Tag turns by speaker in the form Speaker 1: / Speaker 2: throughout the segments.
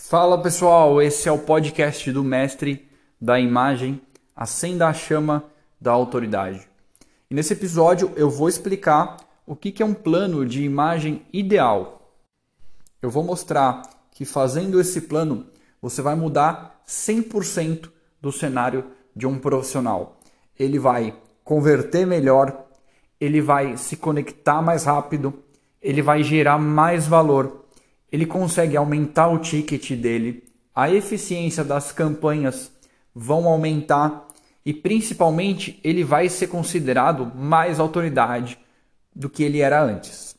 Speaker 1: Fala pessoal, esse é o podcast do mestre da imagem, acenda a chama da autoridade. E nesse episódio eu vou explicar o que é um plano de imagem ideal. Eu vou mostrar que fazendo esse plano você vai mudar 100% do cenário de um profissional. Ele vai converter melhor, ele vai se conectar mais rápido, ele vai gerar mais valor ele consegue aumentar o ticket dele, a eficiência das campanhas vão aumentar e principalmente ele vai ser considerado mais autoridade do que ele era antes.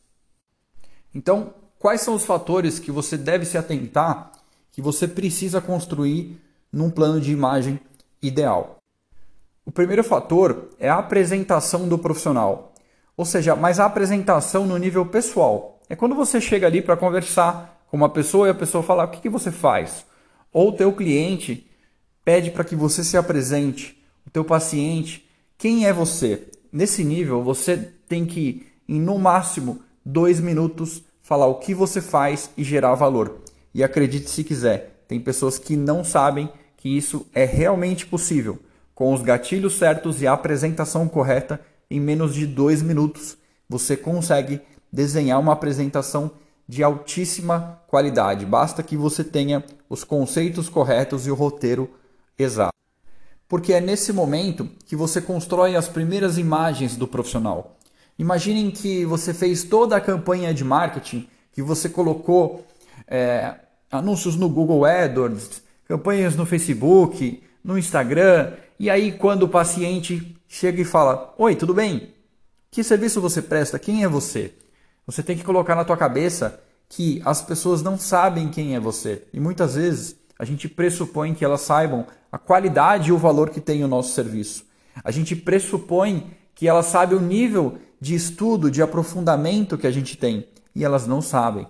Speaker 1: Então, quais são os fatores que você deve se atentar que você precisa construir num plano de imagem ideal? O primeiro fator é a apresentação do profissional, ou seja, mas a apresentação no nível pessoal. É quando você chega ali para conversar com uma pessoa e a pessoa fala: o que, que você faz? Ou o teu cliente pede para que você se apresente, o teu paciente, quem é você? Nesse nível, você tem que, em no máximo dois minutos, falar o que você faz e gerar valor. E acredite se quiser, tem pessoas que não sabem que isso é realmente possível. Com os gatilhos certos e a apresentação correta, em menos de dois minutos, você consegue desenhar uma apresentação de altíssima qualidade. Basta que você tenha os conceitos corretos e o roteiro exato. Porque é nesse momento que você constrói as primeiras imagens do profissional. Imaginem que você fez toda a campanha de marketing, que você colocou é, anúncios no Google AdWords, campanhas no Facebook, no Instagram, e aí quando o paciente chega e fala: Oi, tudo bem? Que serviço você presta? Quem é você? Você tem que colocar na tua cabeça que as pessoas não sabem quem é você. E muitas vezes a gente pressupõe que elas saibam a qualidade e o valor que tem o nosso serviço. A gente pressupõe que elas sabem o nível de estudo, de aprofundamento que a gente tem. E elas não sabem.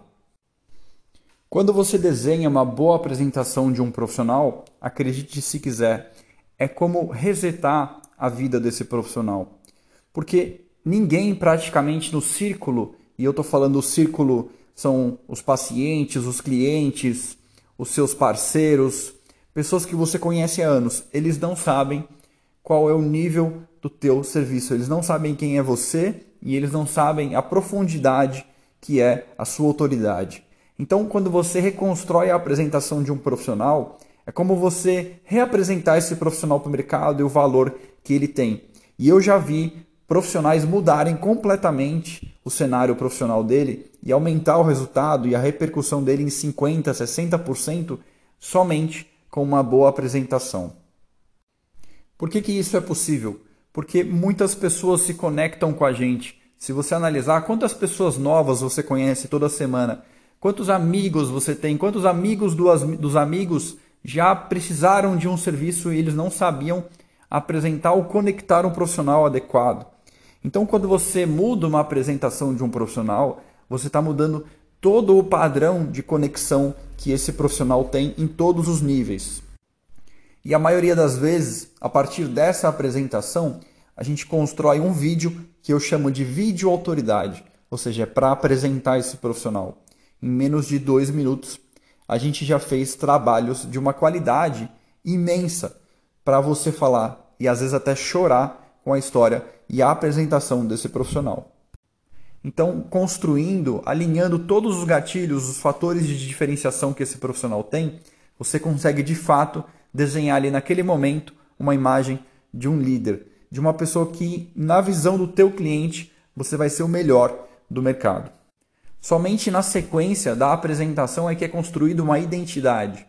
Speaker 1: Quando você desenha uma boa apresentação de um profissional, acredite se quiser, é como resetar a vida desse profissional. Porque ninguém praticamente no círculo e eu estou falando o círculo são os pacientes, os clientes, os seus parceiros, pessoas que você conhece há anos. Eles não sabem qual é o nível do teu serviço. Eles não sabem quem é você e eles não sabem a profundidade que é a sua autoridade. Então, quando você reconstrói a apresentação de um profissional, é como você reapresentar esse profissional para o mercado e o valor que ele tem. E eu já vi profissionais mudarem completamente o cenário profissional dele e aumentar o resultado e a repercussão dele em 50%, 60% somente com uma boa apresentação. Por que, que isso é possível? Porque muitas pessoas se conectam com a gente. Se você analisar quantas pessoas novas você conhece toda semana, quantos amigos você tem, quantos amigos dos amigos já precisaram de um serviço e eles não sabiam apresentar ou conectar um profissional adequado. Então, quando você muda uma apresentação de um profissional, você está mudando todo o padrão de conexão que esse profissional tem em todos os níveis. E a maioria das vezes, a partir dessa apresentação, a gente constrói um vídeo que eu chamo de vídeo autoridade, ou seja, é para apresentar esse profissional. Em menos de dois minutos, a gente já fez trabalhos de uma qualidade imensa para você falar e às vezes até chorar com a história e a apresentação desse profissional. Então, construindo, alinhando todos os gatilhos, os fatores de diferenciação que esse profissional tem, você consegue de fato desenhar ali naquele momento uma imagem de um líder, de uma pessoa que, na visão do teu cliente, você vai ser o melhor do mercado. Somente na sequência da apresentação é que é construída uma identidade.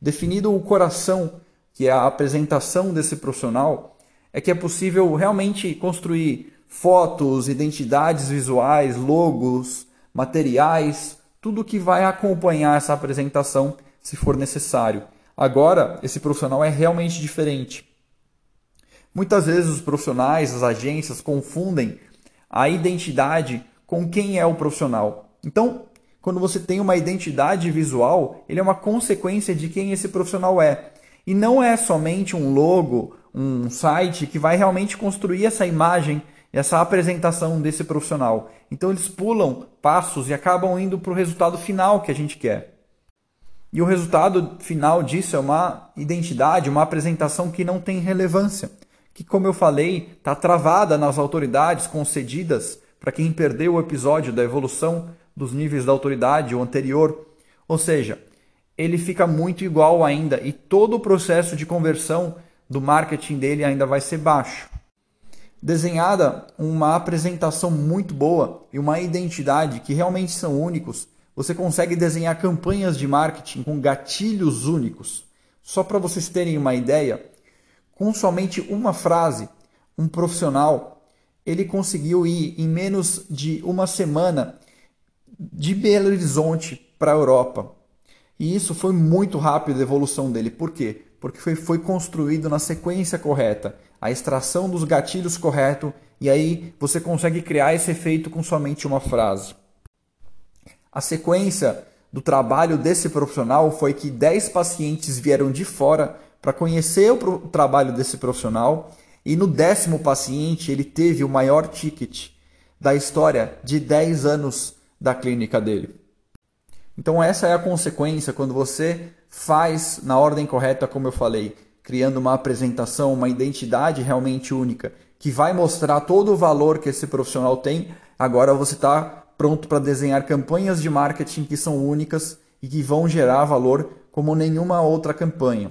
Speaker 1: Definido o coração, que é a apresentação desse profissional, é que é possível realmente construir fotos, identidades visuais, logos, materiais, tudo que vai acompanhar essa apresentação se for necessário. Agora, esse profissional é realmente diferente. Muitas vezes os profissionais, as agências confundem a identidade com quem é o profissional. Então, quando você tem uma identidade visual, ele é uma consequência de quem esse profissional é. E não é somente um logo um site que vai realmente construir essa imagem, essa apresentação desse profissional. Então eles pulam passos e acabam indo para o resultado final que a gente quer. E o resultado final disso é uma identidade, uma apresentação que não tem relevância, que, como eu falei, está travada nas autoridades concedidas para quem perdeu o episódio da evolução dos níveis da autoridade, o anterior. Ou seja, ele fica muito igual ainda e todo o processo de conversão do marketing dele ainda vai ser baixo. Desenhada uma apresentação muito boa e uma identidade que realmente são únicos, você consegue desenhar campanhas de marketing com gatilhos únicos. Só para vocês terem uma ideia, com somente uma frase, um profissional ele conseguiu ir em menos de uma semana de Belo Horizonte para a Europa. E isso foi muito rápido a evolução dele. Por quê? Porque foi, foi construído na sequência correta, a extração dos gatilhos correto, e aí você consegue criar esse efeito com somente uma frase. A sequência do trabalho desse profissional foi que 10 pacientes vieram de fora para conhecer o trabalho desse profissional, e no décimo paciente ele teve o maior ticket da história de 10 anos da clínica dele. Então essa é a consequência quando você faz na ordem correta, como eu falei, criando uma apresentação, uma identidade realmente única, que vai mostrar todo o valor que esse profissional tem. Agora você está pronto para desenhar campanhas de marketing que são únicas e que vão gerar valor como nenhuma outra campanha.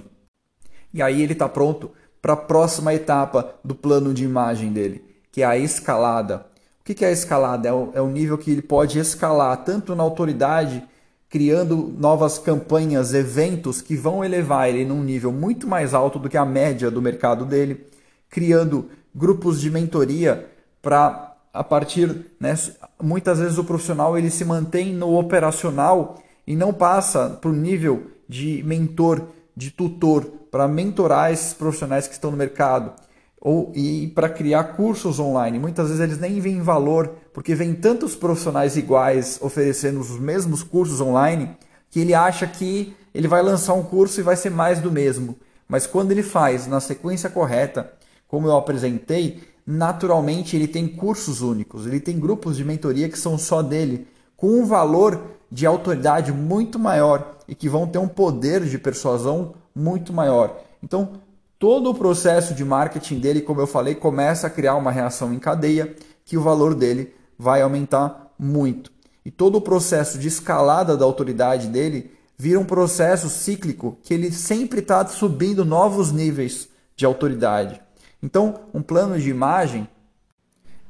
Speaker 1: E aí ele está pronto para a próxima etapa do plano de imagem dele, que é a escalada. O que é a escalada? É o, é o nível que ele pode escalar tanto na autoridade criando novas campanhas, eventos que vão elevar ele num nível muito mais alto do que a média do mercado dele, criando grupos de mentoria para a partir, né, muitas vezes o profissional ele se mantém no operacional e não passa para o nível de mentor, de tutor, para mentorar esses profissionais que estão no mercado ou e para criar cursos online. Muitas vezes eles nem veem valor, porque vem tantos profissionais iguais oferecendo os mesmos cursos online, que ele acha que ele vai lançar um curso e vai ser mais do mesmo. Mas quando ele faz na sequência correta, como eu apresentei, naturalmente ele tem cursos únicos, ele tem grupos de mentoria que são só dele, com um valor de autoridade muito maior e que vão ter um poder de persuasão muito maior. Então, todo o processo de marketing dele, como eu falei, começa a criar uma reação em cadeia que o valor dele vai aumentar muito. E todo o processo de escalada da autoridade dele vira um processo cíclico que ele sempre está subindo novos níveis de autoridade. Então, um plano de imagem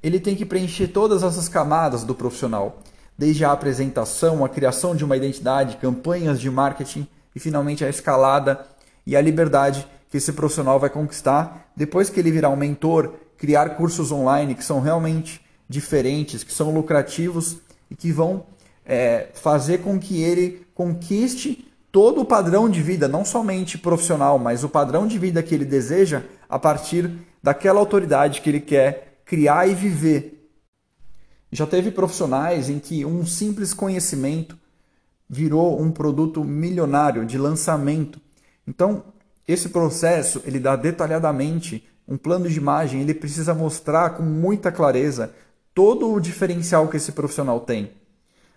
Speaker 1: ele tem que preencher todas essas camadas do profissional, desde a apresentação, a criação de uma identidade, campanhas de marketing e finalmente a escalada e a liberdade que esse profissional vai conquistar depois que ele virar um mentor, criar cursos online que são realmente diferentes, que são lucrativos e que vão é, fazer com que ele conquiste todo o padrão de vida, não somente profissional, mas o padrão de vida que ele deseja a partir daquela autoridade que ele quer criar e viver. Já teve profissionais em que um simples conhecimento virou um produto milionário de lançamento. Então, esse processo, ele dá detalhadamente um plano de imagem, ele precisa mostrar com muita clareza todo o diferencial que esse profissional tem.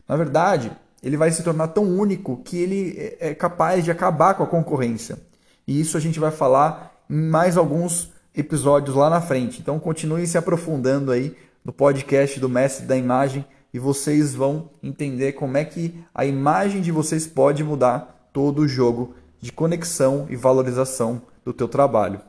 Speaker 1: Na verdade, ele vai se tornar tão único que ele é, é capaz de acabar com a concorrência. E isso a gente vai falar em mais alguns episódios lá na frente. Então continue se aprofundando aí no podcast do Mestre da Imagem e vocês vão entender como é que a imagem de vocês pode mudar todo o jogo de conexão e valorização do teu trabalho.